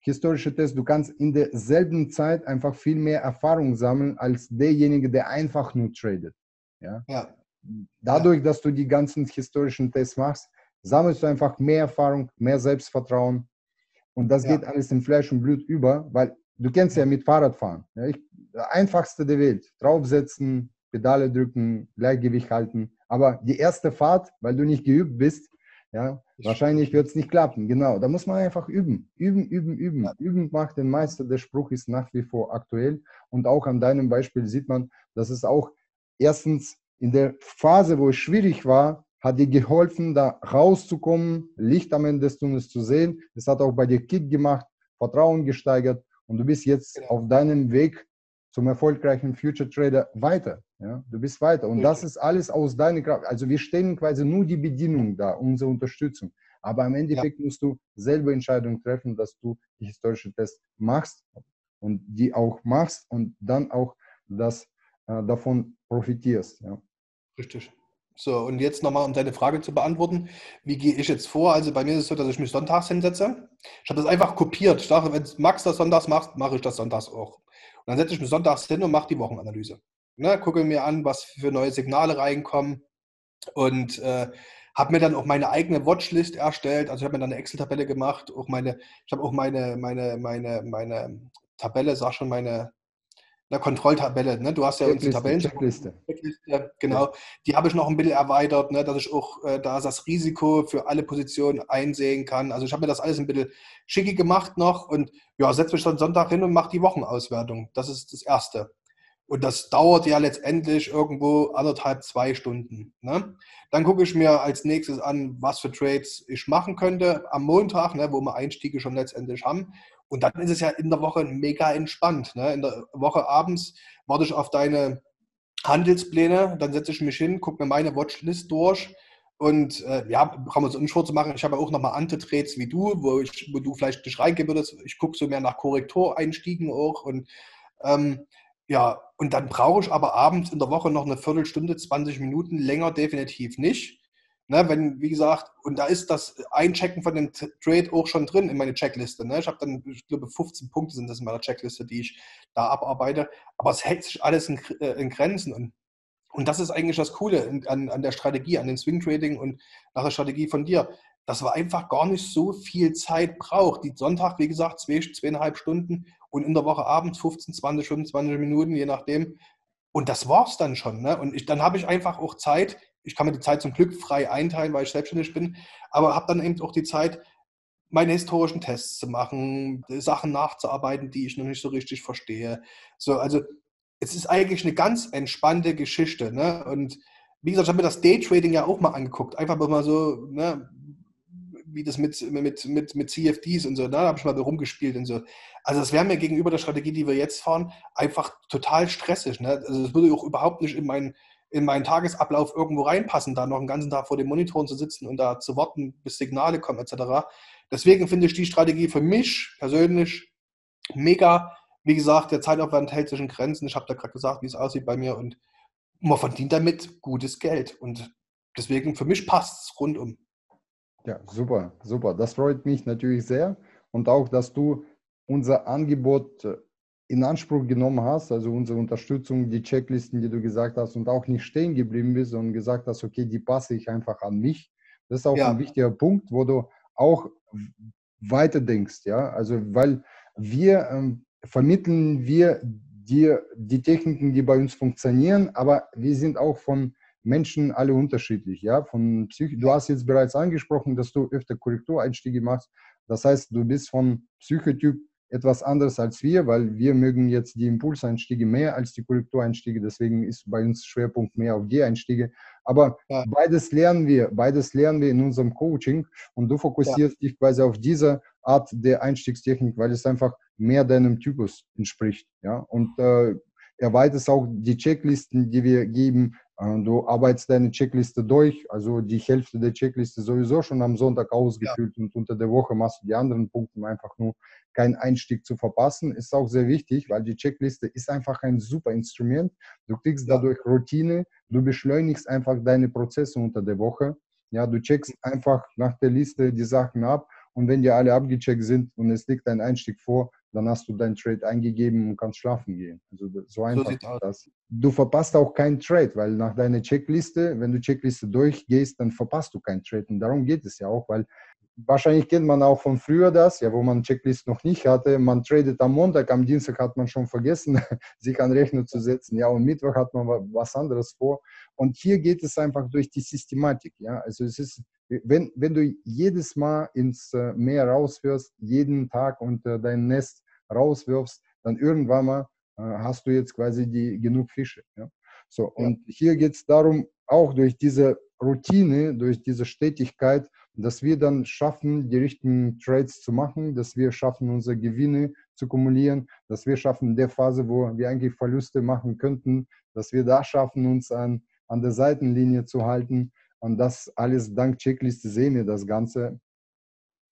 historische Test, du kannst in derselben Zeit einfach viel mehr Erfahrung sammeln als derjenige, der einfach nur tradet. Ja? ja. Dadurch, dass du die ganzen historischen Tests machst, sammelst du einfach mehr Erfahrung, mehr Selbstvertrauen. Und das ja. geht alles in Fleisch und Blut über, weil du kennst ja mit Fahrradfahren. Ja, ich, der einfachste der Welt. Draufsetzen, Pedale drücken, Gleichgewicht halten. Aber die erste Fahrt, weil du nicht geübt bist, ja, wahrscheinlich wird es nicht klappen. Genau, da muss man einfach üben. Üben, üben, üben. Ja. Üben macht den Meister. Der Spruch ist nach wie vor aktuell. Und auch an deinem Beispiel sieht man, dass es auch erstens in der Phase, wo es schwierig war, hat dir geholfen, da rauszukommen, Licht am Ende des Tunnels zu sehen. Es hat auch bei dir Kick gemacht, Vertrauen gesteigert und du bist jetzt genau. auf deinem Weg zum erfolgreichen Future Trader weiter. Ja? Du bist weiter. Und das ist alles aus deiner Kraft. Also wir stellen quasi nur die Bedienung da, unsere Unterstützung. Aber im Endeffekt ja. musst du selber Entscheidungen treffen, dass du die historische Tests machst und die auch machst und dann auch das äh, davon profitierst. Ja. Richtig. So, und jetzt nochmal, um deine Frage zu beantworten. Wie gehe ich jetzt vor? Also bei mir ist es so, dass ich mich sonntags hinsetze. Ich habe das einfach kopiert. Ich dachte, wenn Max das sonntags macht, mache ich das sonntags auch. Dann setze ich mich sonntags hin und mache die Wochenanalyse. Ne, gucke mir an, was für neue Signale reinkommen und äh, habe mir dann auch meine eigene Watchlist erstellt. Also ich habe mir dann eine Excel-Tabelle gemacht, auch meine, ich habe auch meine, meine, meine, meine Tabelle, sag schon, meine eine Kontrolltabelle. Ne? Du hast ja unsere Tabellen. Checkliste. Checkliste genau. Ja. Die habe ich noch ein bisschen erweitert, ne? dass ich auch äh, da das Risiko für alle Positionen einsehen kann. Also ich habe mir das alles ein bisschen schicki gemacht noch und ja, setze mich dann Sonntag hin und mache die Wochenauswertung. Das ist das Erste. Und das dauert ja letztendlich irgendwo anderthalb, zwei Stunden. Ne? Dann gucke ich mir als nächstes an, was für Trades ich machen könnte am Montag, ne, wo wir Einstiege schon letztendlich haben. Und dann ist es ja in der Woche mega entspannt. Ne? In der Woche abends warte ich auf deine Handelspläne, dann setze ich mich hin, gucke mir meine Watchlist durch und äh, ja, brauchen wir uns umschwur zu machen. Ich habe auch nochmal Ante-Trades wie du, wo, ich, wo du vielleicht nicht reingehen würdest. Ich gucke so mehr nach Korrektureinstiegen auch und ähm, ja, und dann brauche ich aber abends in der Woche noch eine Viertelstunde, 20 Minuten, länger definitiv nicht. Ne, wenn, wie gesagt, und da ist das Einchecken von dem Trade auch schon drin in meine Checkliste. Ne? Ich habe dann, ich glaube, 15 Punkte sind das in meiner Checkliste, die ich da abarbeite. Aber es hält sich alles in, äh, in Grenzen. Und, und das ist eigentlich das Coole an, an der Strategie, an den Swing Trading und nach der Strategie von dir, dass man einfach gar nicht so viel Zeit braucht. Die Sonntag, wie gesagt, zwei, zweieinhalb Stunden und in der Woche abends 15, 20, 25 Minuten, je nachdem. Und das war's dann schon. Ne? Und ich, dann habe ich einfach auch Zeit, ich kann mir die Zeit zum Glück frei einteilen, weil ich selbstständig bin, aber habe dann eben auch die Zeit, meine historischen Tests zu machen, Sachen nachzuarbeiten, die ich noch nicht so richtig verstehe. So, also es ist eigentlich eine ganz entspannte Geschichte. Ne? Und wie gesagt, ich habe mir das Daytrading ja auch mal angeguckt. Einfach mal so, ne, wie das mit, mit, mit, mit CFDs und so, ne? da habe ich mal rumgespielt und so. Also das wäre mir gegenüber der Strategie, die wir jetzt fahren, einfach total stressig. Ne? Also das würde auch überhaupt nicht in meinen in meinen Tagesablauf irgendwo reinpassen, da noch einen ganzen Tag vor den Monitoren zu sitzen und da zu warten, bis Signale kommen etc. Deswegen finde ich die Strategie für mich persönlich mega. Wie gesagt, der Zeitaufwand hält sich in Grenzen. Ich habe da gerade gesagt, wie es aussieht bei mir und man verdient damit gutes Geld. Und deswegen für mich passt es rundum. Ja, super, super. Das freut mich natürlich sehr. Und auch, dass du unser Angebot in Anspruch genommen hast, also unsere Unterstützung, die Checklisten, die du gesagt hast und auch nicht stehen geblieben bist und gesagt hast, okay, die passe ich einfach an mich. Das ist auch ja. ein wichtiger Punkt, wo du auch weiter denkst, ja, also weil wir ähm, vermitteln wir dir die Techniken, die bei uns funktionieren, aber wir sind auch von Menschen alle unterschiedlich, ja, von Psych du hast jetzt bereits angesprochen, dass du öfter Korrektureinstiege machst, das heißt, du bist von Psychotyp etwas anderes als wir, weil wir mögen jetzt die Impulseinstiege mehr als die Korrektureinstiege. Deswegen ist bei uns Schwerpunkt mehr auf die Einstiege. Aber ja. beides lernen wir, beides lernen wir in unserem Coaching und du fokussierst ja. dich quasi auf diese Art der Einstiegstechnik, weil es einfach mehr deinem Typus entspricht. Ja, und äh, erweiterst auch die Checklisten, die wir geben, du arbeitest deine Checkliste durch, also die Hälfte der Checkliste sowieso schon am Sonntag ausgefüllt ja. und unter der Woche machst du die anderen Punkte, um einfach nur keinen Einstieg zu verpassen. Ist auch sehr wichtig, weil die Checkliste ist einfach ein super Instrument. Du kriegst ja. dadurch Routine, du beschleunigst einfach deine Prozesse unter der Woche. Ja, du checkst einfach nach der Liste die Sachen ab und wenn die alle abgecheckt sind und es liegt ein Einstieg vor, dann hast du deinen Trade eingegeben und kannst schlafen gehen. Also so einfach so das. Du verpasst auch keinen Trade, weil nach deiner Checkliste, wenn du Checkliste durchgehst, dann verpasst du keinen Trade. Und darum geht es ja auch, weil wahrscheinlich kennt man auch von früher das, ja, wo man Checklist noch nicht hatte. Man tradet am Montag, am Dienstag hat man schon vergessen, sich an Rechner zu setzen. Ja, und Mittwoch hat man was anderes vor. Und hier geht es einfach durch die Systematik. Ja, also es ist wenn, wenn du jedes Mal ins äh, Meer rauswirfst, jeden Tag unter dein Nest rauswirfst, dann irgendwann mal äh, hast du jetzt quasi die, genug Fische. Ja? So, ja. und hier geht es darum, auch durch diese Routine, durch diese Stetigkeit, dass wir dann schaffen, die richtigen Trades zu machen, dass wir schaffen, unsere Gewinne zu kumulieren, dass wir schaffen, in der Phase, wo wir eigentlich Verluste machen könnten, dass wir da schaffen, uns an, an der Seitenlinie zu halten, und das alles dank Checkliste sehen wir das Ganze.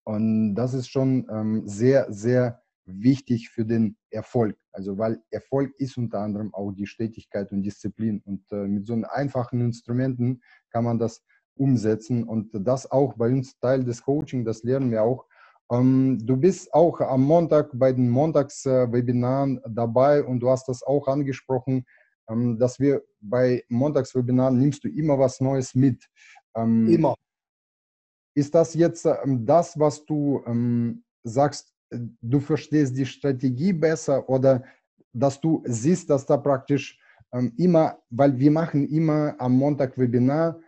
Und das ist schon ähm, sehr, sehr wichtig für den Erfolg. Also weil Erfolg ist unter anderem auch die Stetigkeit und Disziplin. Und äh, mit so einfachen Instrumenten kann man das umsetzen. Und das auch bei uns Teil des Coaching, das lernen wir auch. Ähm, du bist auch am Montag bei den Montagswebinaren äh, dabei und du hast das auch angesprochen. Ähm, dass wir bei Montagswebinaren nimmst du immer was Neues mit. Ähm, immer. Ist das jetzt ähm, das, was du sagst, äh, du verstehst die Strategie besser oder dass du siehst, dass da praktisch immer, weil wir machen immer am Montag Webinar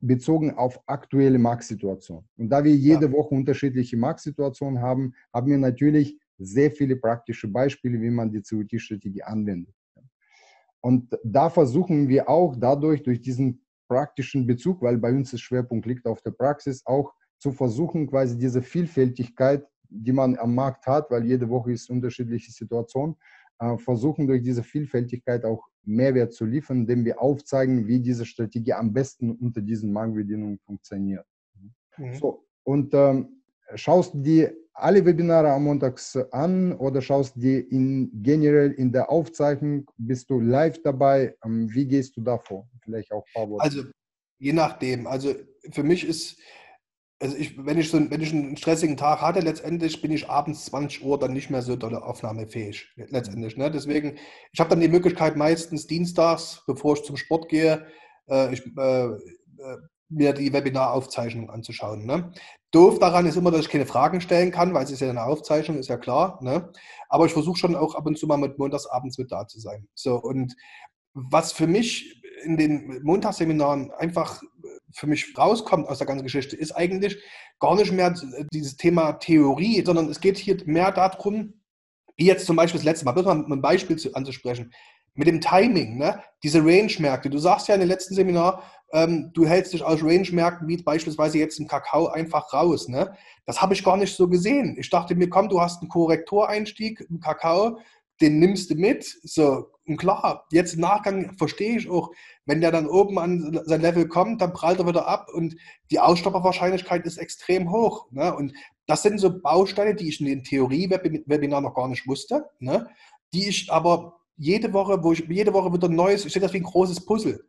bezogen auf aktuelle Marktsituation. Und da wir jede ja. Woche unterschiedliche Marktsituationen haben, haben wir natürlich sehr viele praktische Beispiele, wie man die COT-Strategie anwendet. Und da versuchen wir auch dadurch, durch diesen praktischen Bezug, weil bei uns der Schwerpunkt liegt auf der Praxis, auch zu versuchen, quasi diese Vielfältigkeit, die man am Markt hat, weil jede Woche ist eine unterschiedliche Situation, äh, versuchen durch diese Vielfältigkeit auch Mehrwert zu liefern, indem wir aufzeigen, wie diese Strategie am besten unter diesen Marktbedingungen funktioniert. Mhm. So, und ähm, schaust die alle Webinare am Montags an oder schaust die in generell in der Aufzeichnung? Bist du live dabei? Ähm, wie gehst du da vor? Vielleicht auch ein paar Worte. Also Je nachdem. Also für mich ist, also ich, wenn ich so wenn ich einen stressigen Tag hatte, letztendlich bin ich abends 20 Uhr dann nicht mehr so dolle aufnahmefähig. Letztendlich. Ne? Deswegen, ich habe dann die Möglichkeit meistens dienstags, bevor ich zum Sport gehe, äh, ich, äh, äh mir die Webinaraufzeichnung anzuschauen. Ne? Doof daran ist immer, dass ich keine Fragen stellen kann, weil es ist ja eine Aufzeichnung, ist ja klar. Ne? Aber ich versuche schon auch ab und zu mal mit montagsabends mit da zu sein. So, und was für mich in den Montagsseminaren einfach für mich rauskommt aus der ganzen Geschichte, ist eigentlich gar nicht mehr dieses Thema Theorie, sondern es geht hier mehr darum, wie jetzt zum Beispiel das letzte Mal, bloß mal ein Beispiel anzusprechen, mit dem Timing, ne? diese Range-Märkte. Du sagst ja in dem letzten Seminar, ähm, du hältst dich aus Range-Märkten wie beispielsweise jetzt im Kakao einfach raus. Ne? Das habe ich gar nicht so gesehen. Ich dachte mir, komm, du hast einen Korrektoreinstieg im Kakao, den nimmst du mit. So, und klar, jetzt im Nachgang verstehe ich auch, wenn der dann oben an sein Level kommt, dann prallt er wieder ab und die Ausstopperwahrscheinlichkeit ist extrem hoch. Ne? Und das sind so Bausteine, die ich in den Theorie-Webinar noch gar nicht wusste, ne? die ich aber jede Woche, wo ich jede Woche wieder Neues, ich sehe das wie ein großes Puzzle.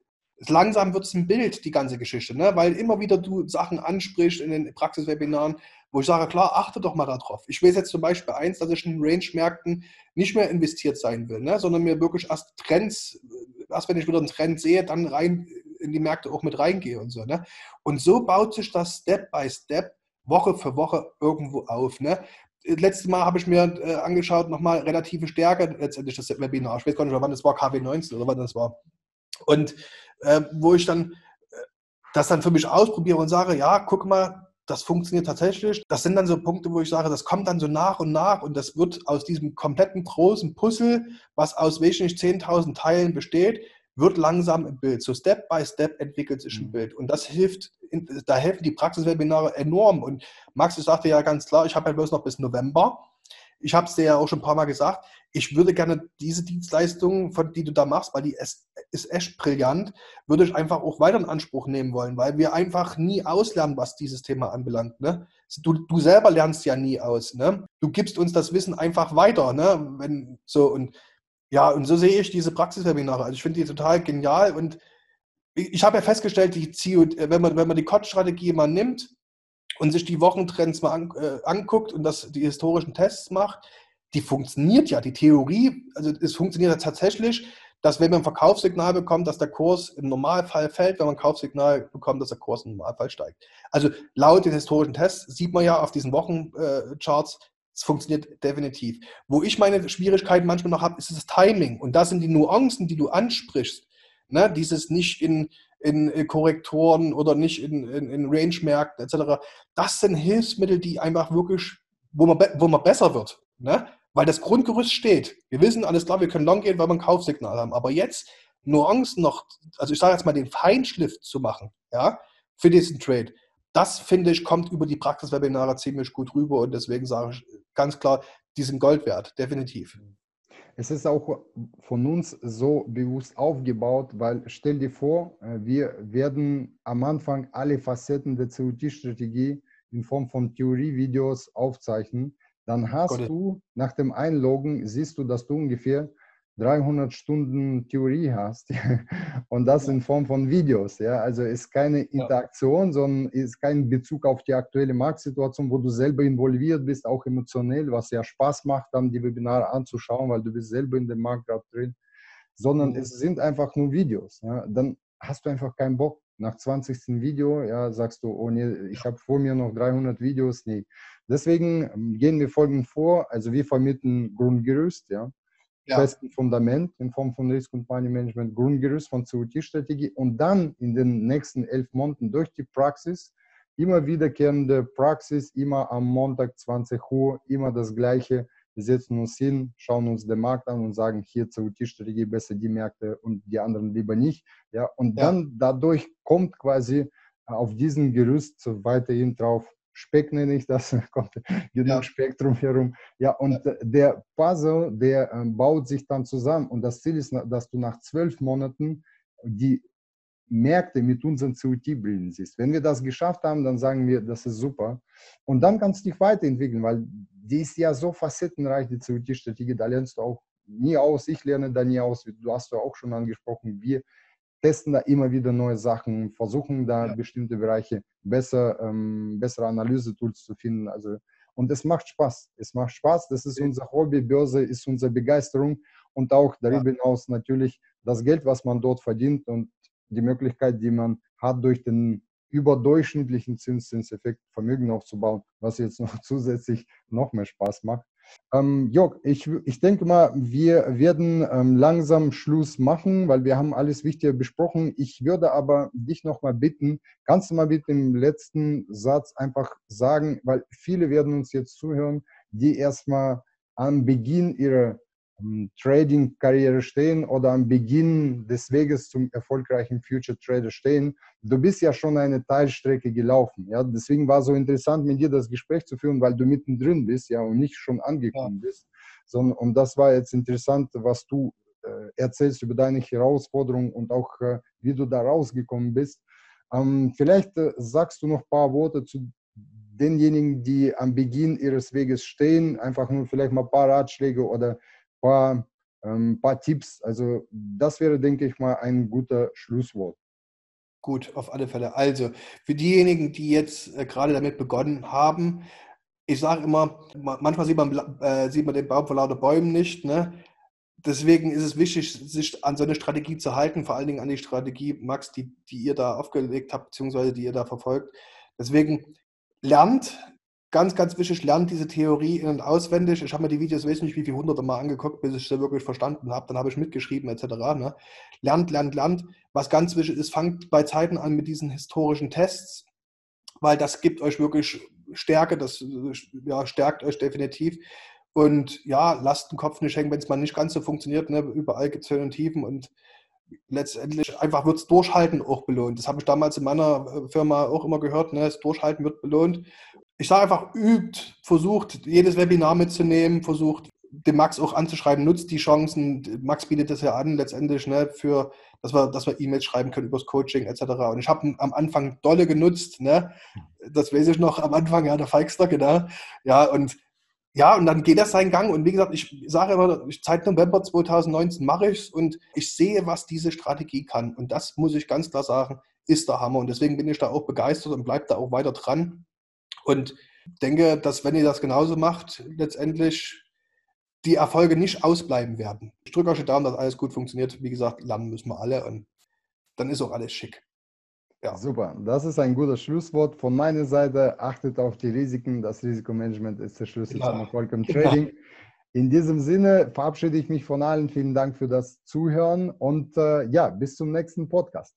Langsam wird es ein Bild, die ganze Geschichte, ne? weil immer wieder du Sachen ansprichst in den Praxiswebinaren, wo ich sage, klar, achte doch mal darauf. Ich weiß jetzt zum Beispiel eins, dass ich in Range-Märkten nicht mehr investiert sein will, ne? sondern mir wirklich erst Trends, erst wenn ich wieder einen Trend sehe, dann rein in die Märkte auch mit reingehe und so. Ne? Und so baut sich das Step by Step Woche für Woche irgendwo auf. Ne? letztes Mal habe ich mir äh, angeschaut, nochmal relative Stärke, letztendlich das Webinar. Ich weiß gar nicht, wann das war, KW19 oder wann das war. Und äh, wo ich dann äh, das dann für mich ausprobiere und sage, ja, guck mal, das funktioniert tatsächlich. Das sind dann so Punkte, wo ich sage, das kommt dann so nach und nach und das wird aus diesem kompletten großen Puzzle, was aus welchen 10.000 Teilen besteht, wird langsam im Bild. So Step by Step entwickelt sich ein mhm. Bild. Und das hilft, da helfen die Praxiswebinare enorm. Und Max, ich sagte ja ganz klar, ich habe ja bloß noch bis November. Ich habe es dir ja auch schon ein paar Mal gesagt, ich würde gerne diese Dienstleistung, von, die du da machst, weil die ist, ist echt brillant, würde ich einfach auch weiter in Anspruch nehmen wollen, weil wir einfach nie auslernen, was dieses Thema anbelangt. Ne? Du, du selber lernst ja nie aus. Ne? Du gibst uns das Wissen einfach weiter. Ne? Wenn, so, und ja, und so sehe ich diese Praxiswebinare. Also ich finde die total genial und ich habe ja festgestellt, die CO, wenn man, wenn man die COT-Strategie mal nimmt und sich die Wochentrends mal an, äh, anguckt und das, die historischen Tests macht, die funktioniert ja. Die Theorie, also es funktioniert ja tatsächlich, dass wenn man ein Verkaufssignal bekommt, dass der Kurs im Normalfall fällt, wenn man ein Kaufsignal bekommt, dass der Kurs im Normalfall steigt. Also laut den historischen Tests sieht man ja auf diesen Wochencharts, es funktioniert definitiv. Wo ich meine Schwierigkeiten manchmal noch habe, ist das Timing. Und das sind die Nuancen, die du ansprichst. Ne? Dieses nicht in, in äh, Korrektoren oder nicht in, in, in Range-Märkten etc. Das sind Hilfsmittel, die einfach wirklich, wo man, wo man besser wird. Ne? Weil das Grundgerüst steht. Wir wissen alles klar, wir können long gehen, weil wir ein Kaufsignal haben. Aber jetzt Nuancen noch, also ich sage jetzt mal den Feinschliff zu machen, ja, für diesen Trade das finde ich, kommt über die Praxiswebinare ziemlich gut rüber und deswegen sage ich ganz klar, die sind Gold wert, definitiv. Es ist auch von uns so bewusst aufgebaut, weil stell dir vor, äh, wir werden am Anfang alle Facetten der COT-Strategie in Form von Theorievideos aufzeichnen. Dann hast Gott. du nach dem Einloggen, siehst du, dass du ungefähr 300 Stunden Theorie hast und das in Form von Videos. Ja? Also ist keine Interaktion, sondern ist kein Bezug auf die aktuelle Marktsituation, wo du selber involviert bist, auch emotionell, was ja Spaß macht, dann die Webinare anzuschauen, weil du bist selber in dem Markt gerade drin, sondern mhm. es sind einfach nur Videos. Ja? Dann hast du einfach keinen Bock. Nach 20. Video, ja, sagst du, oh nee, ich habe vor mir noch 300 Videos. Nee. Deswegen ähm, gehen wir folgend vor. Also wir vermitteln Grundgerüst, ja ja. festen Fundament in Form von Risk- und Money-Management, Grundgerüst von COT-Strategie und dann in den nächsten elf Monaten durch die Praxis, immer wiederkehrende Praxis, immer am Montag 20 Uhr, immer das Gleiche. Wir setzen uns hin, schauen uns den Markt an und sagen, hier COT-Strategie besser die Märkte und die anderen lieber nicht. Ja, und ja. dann dadurch kommt quasi auf diesem Gerüst weiterhin drauf Speck nenne ich das, kommt genug ja. Speck drumherum. Ja, und ja. der Puzzle, der ähm, baut sich dann zusammen. Und das Ziel ist, dass du nach zwölf Monaten die Märkte mit unseren COT bilden siehst. Wenn wir das geschafft haben, dann sagen wir, das ist super. Und dann kannst du dich weiterentwickeln, weil die ist ja so facettenreich, die COT-Strategie, da lernst du auch nie aus. Ich lerne da nie aus. Du hast ja auch schon angesprochen, wir testen da immer wieder neue Sachen, versuchen da ja. bestimmte Bereiche besser, ähm, bessere Analyse-Tools zu finden. Also, und es macht Spaß. Es macht Spaß. Das ist unser Hobby. Börse ist unsere Begeisterung und auch darüber hinaus natürlich das Geld, was man dort verdient und die Möglichkeit, die man hat, durch den überdurchschnittlichen Zinseszinseffekt Vermögen aufzubauen, was jetzt noch zusätzlich noch mehr Spaß macht. Ähm, Jörg, ich, ich denke mal, wir werden ähm, langsam Schluss machen, weil wir haben alles Wichtige besprochen. Ich würde aber dich noch mal bitten, kannst du mal mit dem letzten Satz einfach sagen, weil viele werden uns jetzt zuhören, die erstmal am Beginn ihrer Trading-Karriere stehen oder am Beginn des Weges zum erfolgreichen Future Trader stehen. Du bist ja schon eine Teilstrecke gelaufen. Ja? Deswegen war es so interessant, mit dir das Gespräch zu führen, weil du mittendrin bist ja, und nicht schon angekommen ja. bist. Sondern, und das war jetzt interessant, was du äh, erzählst über deine Herausforderungen und auch, äh, wie du da rausgekommen bist. Ähm, vielleicht äh, sagst du noch ein paar Worte zu denjenigen, die am Beginn ihres Weges stehen, einfach nur vielleicht mal ein paar Ratschläge oder paar, ähm, paar Tipps. Also das wäre, denke ich mal, ein guter Schlusswort. Gut, auf alle Fälle. Also für diejenigen, die jetzt äh, gerade damit begonnen haben, ich sage immer, manchmal sieht man, äh, sieht man den Baum vor lauter Bäumen nicht. Ne? Deswegen ist es wichtig, sich an so eine Strategie zu halten, vor allen Dingen an die Strategie, Max, die, die ihr da aufgelegt habt, beziehungsweise die ihr da verfolgt. Deswegen lernt, ganz, ganz wichtig, lernt diese Theorie in- und auswendig. Ich habe mir die Videos, weiß nicht wie viele hunderte Mal angeguckt, bis ich sie wirklich verstanden habe. Dann habe ich mitgeschrieben etc. Ne? Lernt, lernt, lernt. Was ganz wichtig ist, fangt bei Zeiten an mit diesen historischen Tests, weil das gibt euch wirklich Stärke, das ja, stärkt euch definitiv. Und ja, lasst den Kopf nicht hängen, wenn es mal nicht ganz so funktioniert. Ne? Überall gibt es Höhen und Tiefen und letztendlich einfach wird es Durchhalten auch belohnt. Das habe ich damals in meiner äh, Firma auch immer gehört. Ne? Das Durchhalten wird belohnt ich sage einfach, übt, versucht jedes Webinar mitzunehmen, versucht den Max auch anzuschreiben, nutzt die Chancen. Max bietet das ja an, letztendlich, ne, für, dass wir, dass wir E-Mails schreiben können über das Coaching etc. Und ich habe am Anfang dolle genutzt, ne? Das weiß ich noch am Anfang, ja, der Feigster, genau. Ja, und ja, und dann geht das seinen Gang. Und wie gesagt, ich sage immer, seit November 2019 mache ich es und ich sehe, was diese Strategie kann. Und das muss ich ganz klar sagen, ist der Hammer. Und deswegen bin ich da auch begeistert und bleibe da auch weiter dran. Und denke, dass wenn ihr das genauso macht, letztendlich die Erfolge nicht ausbleiben werden. Ich drücke euch die Daumen, dass alles gut funktioniert. Wie gesagt, lernen müssen wir alle und dann ist auch alles schick. Ja. Super, das ist ein gutes Schlusswort von meiner Seite. Achtet auf die Risiken. Das Risikomanagement ist der Schlüssel ja. zum Erfolg im Trading. Ja. In diesem Sinne verabschiede ich mich von allen. Vielen Dank für das Zuhören und äh, ja, bis zum nächsten Podcast.